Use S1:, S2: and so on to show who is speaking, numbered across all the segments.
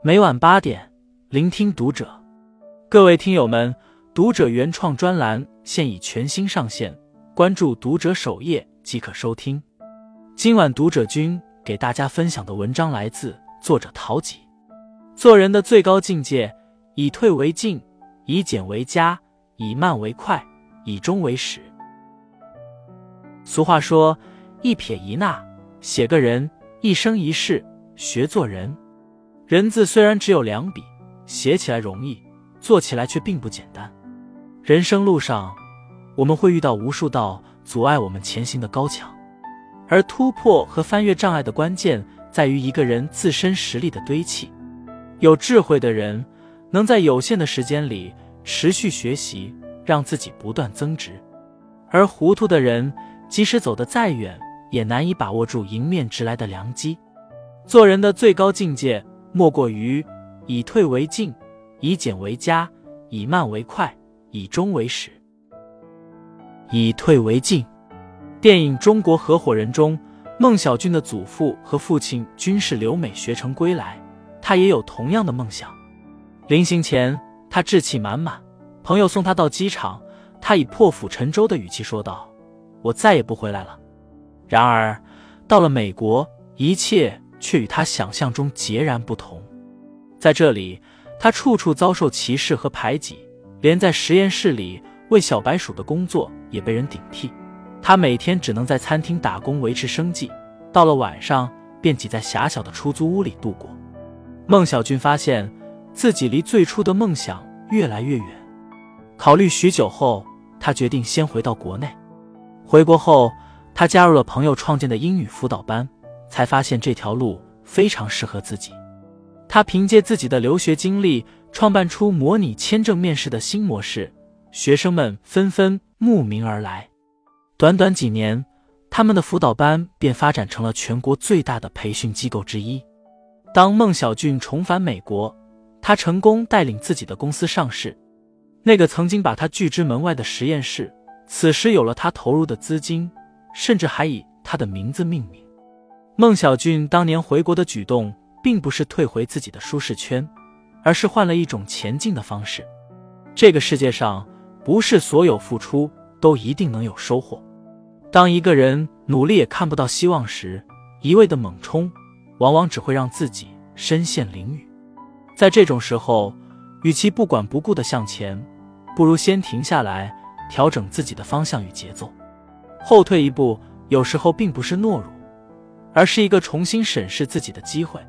S1: 每晚八点，聆听读者。各位听友们，读者原创专栏现已全新上线，关注读者首页即可收听。今晚读者君给大家分享的文章来自作者陶吉。做人的最高境界，以退为进，以简为加，以慢为快，以终为始。俗话说：“一撇一捺写个人，一生一世学做人。”人字虽然只有两笔，写起来容易，做起来却并不简单。人生路上，我们会遇到无数道阻碍我们前行的高墙，而突破和翻越障碍的关键，在于一个人自身实力的堆砌。有智慧的人，能在有限的时间里持续学习，让自己不断增值；而糊涂的人，即使走得再远，也难以把握住迎面直来的良机。做人的最高境界，莫过于以退为进，以简为加，以慢为快，以终为始。以退为进。电影《中国合伙人》中，孟小俊的祖父和父亲均是留美学成归来，他也有同样的梦想。临行前，他志气满满。朋友送他到机场，他以破釜沉舟的语气说道。我再也不回来了。然而，到了美国，一切却与他想象中截然不同。在这里，他处处遭受歧视和排挤，连在实验室里喂小白鼠的工作也被人顶替。他每天只能在餐厅打工维持生计，到了晚上便挤在狭小的出租屋里度过。孟小军发现自己离最初的梦想越来越远。考虑许久后，他决定先回到国内。回国后，他加入了朋友创建的英语辅导班，才发现这条路非常适合自己。他凭借自己的留学经历，创办出模拟签证面试的新模式，学生们纷纷慕名而来。短短几年，他们的辅导班便发展成了全国最大的培训机构之一。当孟小俊重返美国，他成功带领自己的公司上市。那个曾经把他拒之门外的实验室。此时有了他投入的资金，甚至还以他的名字命名。孟小俊当年回国的举动，并不是退回自己的舒适圈，而是换了一种前进的方式。这个世界上，不是所有付出都一定能有收获。当一个人努力也看不到希望时，一味的猛冲，往往只会让自己身陷囹圄。在这种时候，与其不管不顾的向前，不如先停下来。调整自己的方向与节奏，后退一步，有时候并不是懦弱，而是一个重新审视自己的机会。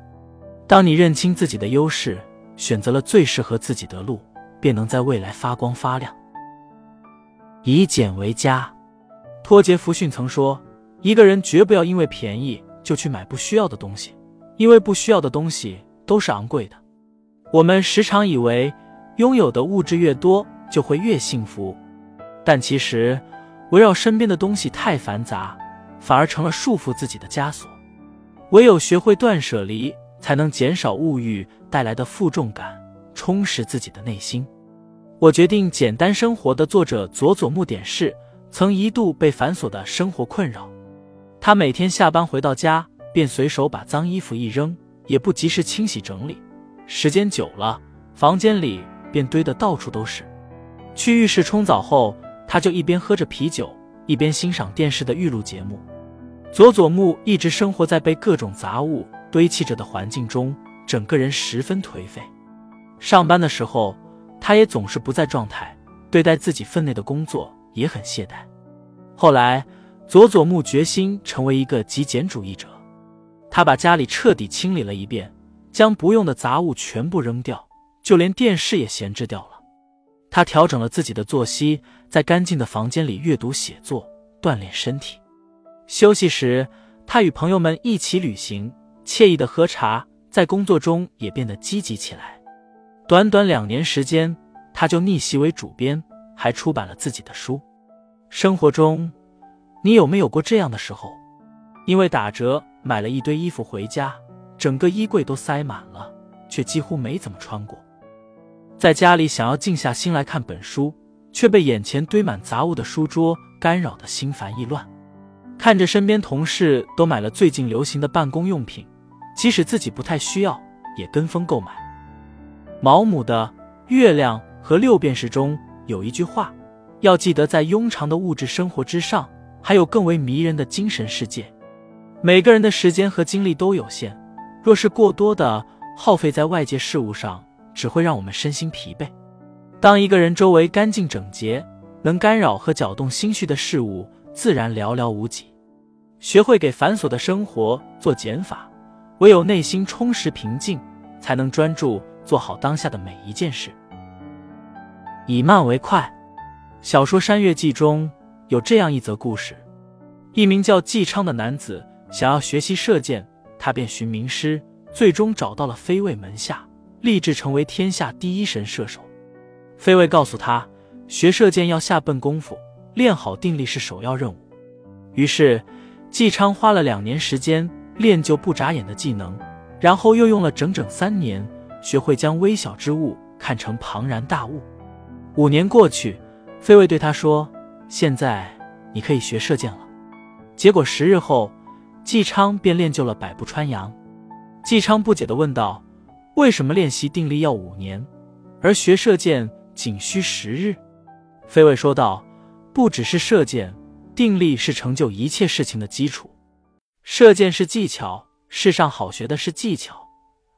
S1: 当你认清自己的优势，选择了最适合自己的路，便能在未来发光发亮。以简为加，托杰弗逊曾说：“一个人绝不要因为便宜就去买不需要的东西，因为不需要的东西都是昂贵的。”我们时常以为拥有的物质越多，就会越幸福。但其实，围绕身边的东西太繁杂，反而成了束缚自己的枷锁。唯有学会断舍离，才能减少物欲带来的负重感，充实自己的内心。我决定简单生活的作者佐佐木典士，曾一度被繁琐的生活困扰。他每天下班回到家，便随手把脏衣服一扔，也不及时清洗整理。时间久了，房间里便堆得到处都是。去浴室冲澡后。他就一边喝着啤酒，一边欣赏电视的预录节目。佐佐木一直生活在被各种杂物堆砌着的环境中，整个人十分颓废。上班的时候，他也总是不在状态，对待自己分内的工作也很懈怠。后来，佐佐木决心成为一个极简主义者，他把家里彻底清理了一遍，将不用的杂物全部扔掉，就连电视也闲置掉了。他调整了自己的作息，在干净的房间里阅读、写作、锻炼身体。休息时，他与朋友们一起旅行，惬意的喝茶，在工作中也变得积极起来。短短两年时间，他就逆袭为主编，还出版了自己的书。生活中，你有没有过这样的时候？因为打折买了一堆衣服回家，整个衣柜都塞满了，却几乎没怎么穿过。在家里想要静下心来看本书，却被眼前堆满杂物的书桌干扰的心烦意乱。看着身边同事都买了最近流行的办公用品，即使自己不太需要，也跟风购买。毛姆的《月亮和六便士》中有一句话：“要记得，在庸常的物质生活之上，还有更为迷人的精神世界。”每个人的时间和精力都有限，若是过多的耗费在外界事物上，只会让我们身心疲惫。当一个人周围干净整洁，能干扰和搅动心绪的事物自然寥寥无几。学会给繁琐的生活做减法，唯有内心充实平静，才能专注做好当下的每一件事。以慢为快。小说《山月记》中有这样一则故事：一名叫纪昌的男子想要学习射箭，他便寻名师，最终找到了飞卫门下，立志成为天下第一神射手。飞卫告诉他，学射箭要下笨功夫，练好定力是首要任务。于是。纪昌花了两年时间练就不眨眼的技能，然后又用了整整三年学会将微小之物看成庞然大物。五年过去，飞卫对他说：“现在你可以学射箭了。”结果十日后，纪昌便练就了百步穿杨。纪昌不解地问道：“为什么练习定力要五年，而学射箭仅需十日？”飞卫说道：“不只是射箭。”定力是成就一切事情的基础，射箭是技巧，世上好学的是技巧，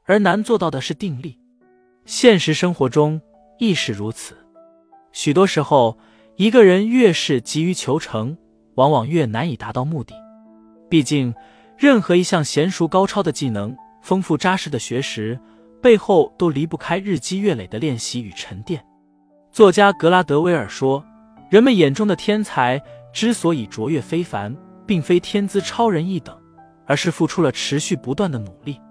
S1: 而难做到的是定力。现实生活中亦是如此。许多时候，一个人越是急于求成，往往越难以达到目的。毕竟，任何一项娴熟高超的技能、丰富扎实的学识，背后都离不开日积月累的练习与沉淀。作家格拉德威尔说：“人们眼中的天才。”之所以卓越非凡，并非天资超人一等，而是付出了持续不断的努力。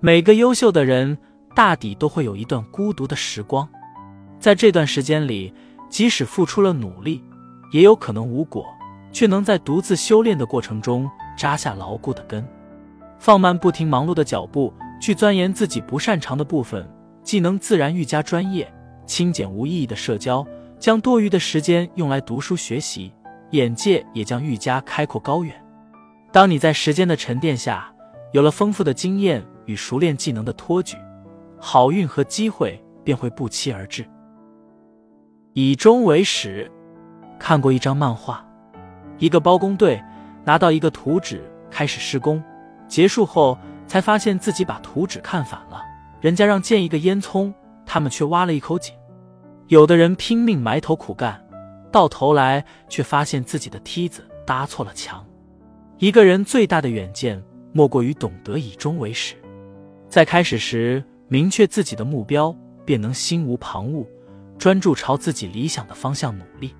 S1: 每个优秀的人，大抵都会有一段孤独的时光，在这段时间里，即使付出了努力，也有可能无果，却能在独自修炼的过程中扎下牢固的根。放慢不停忙碌的脚步，去钻研自己不擅长的部分，技能自然愈加专业。清简无意义的社交，将多余的时间用来读书学习。眼界也将愈加开阔高远。当你在时间的沉淀下，有了丰富的经验与熟练技能的托举，好运和机会便会不期而至。以终为始。看过一张漫画，一个包工队拿到一个图纸开始施工，结束后才发现自己把图纸看反了。人家让建一个烟囱，他们却挖了一口井。有的人拼命埋头苦干。到头来却发现自己的梯子搭错了墙。一个人最大的远见，莫过于懂得以终为始。在开始时明确自己的目标，便能心无旁骛，专注朝自己理想的方向努力。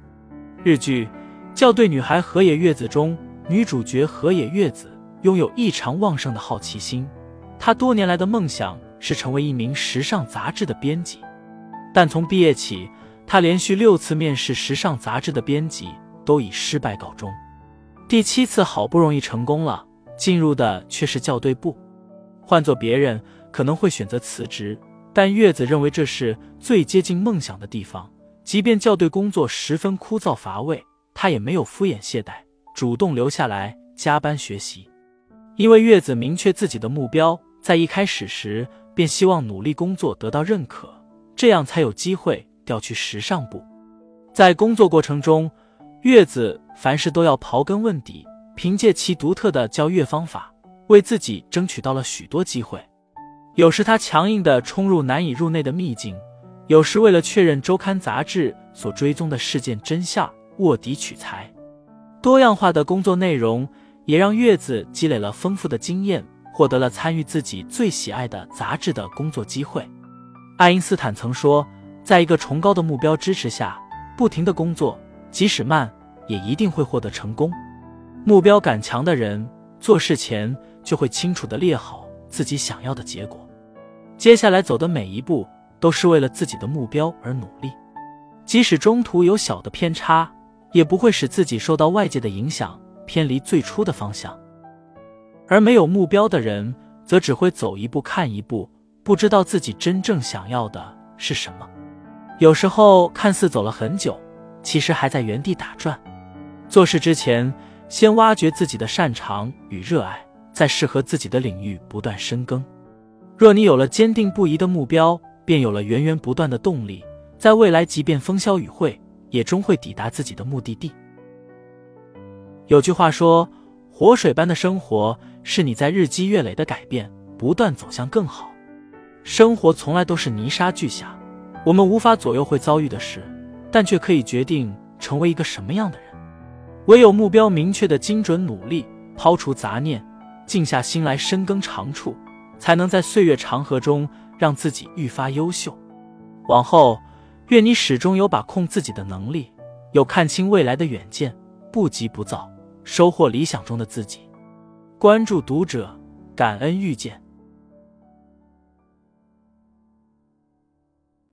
S1: 日剧《校对女孩河野月子》中，女主角河野月子拥有异常旺盛的好奇心。她多年来的梦想是成为一名时尚杂志的编辑，但从毕业起。他连续六次面试时尚杂志的编辑，都以失败告终。第七次好不容易成功了，进入的却是校对部。换做别人，可能会选择辞职，但月子认为这是最接近梦想的地方。即便校对工作十分枯燥乏味，他也没有敷衍懈怠，主动留下来加班学习。因为月子明确自己的目标，在一开始时便希望努力工作得到认可，这样才有机会。调去时尚部，在工作过程中，月子凡事都要刨根问底，凭借其独特的教月方法，为自己争取到了许多机会。有时他强硬地冲入难以入内的秘境，有时为了确认周刊杂志所追踪的事件真相，卧底取材。多样化的工作内容也让月子积累了丰富的经验，获得了参与自己最喜爱的杂志的工作机会。爱因斯坦曾说。在一个崇高的目标支持下，不停的工作，即使慢，也一定会获得成功。目标感强的人，做事前就会清楚的列好自己想要的结果，接下来走的每一步都是为了自己的目标而努力。即使中途有小的偏差，也不会使自己受到外界的影响偏离最初的方向。而没有目标的人，则只会走一步看一步，不知道自己真正想要的是什么。有时候看似走了很久，其实还在原地打转。做事之前，先挖掘自己的擅长与热爱，在适合自己的领域不断深耕。若你有了坚定不移的目标，便有了源源不断的动力，在未来即便风消雨晦，也终会抵达自己的目的地。有句话说：“活水般的生活是你在日积月累的改变，不断走向更好。”生活从来都是泥沙俱下，我们无法左右会遭遇的事，但却可以决定成为一个什么样的人。唯有目标明确的精准努力，抛除杂念，静下心来深耕长处，才能在岁月长河中让自己愈发优秀。往后，愿你始终有把控自己的能力，有看清未来的远见，不急不躁。收获理想中的自己。关注读者，感恩遇见。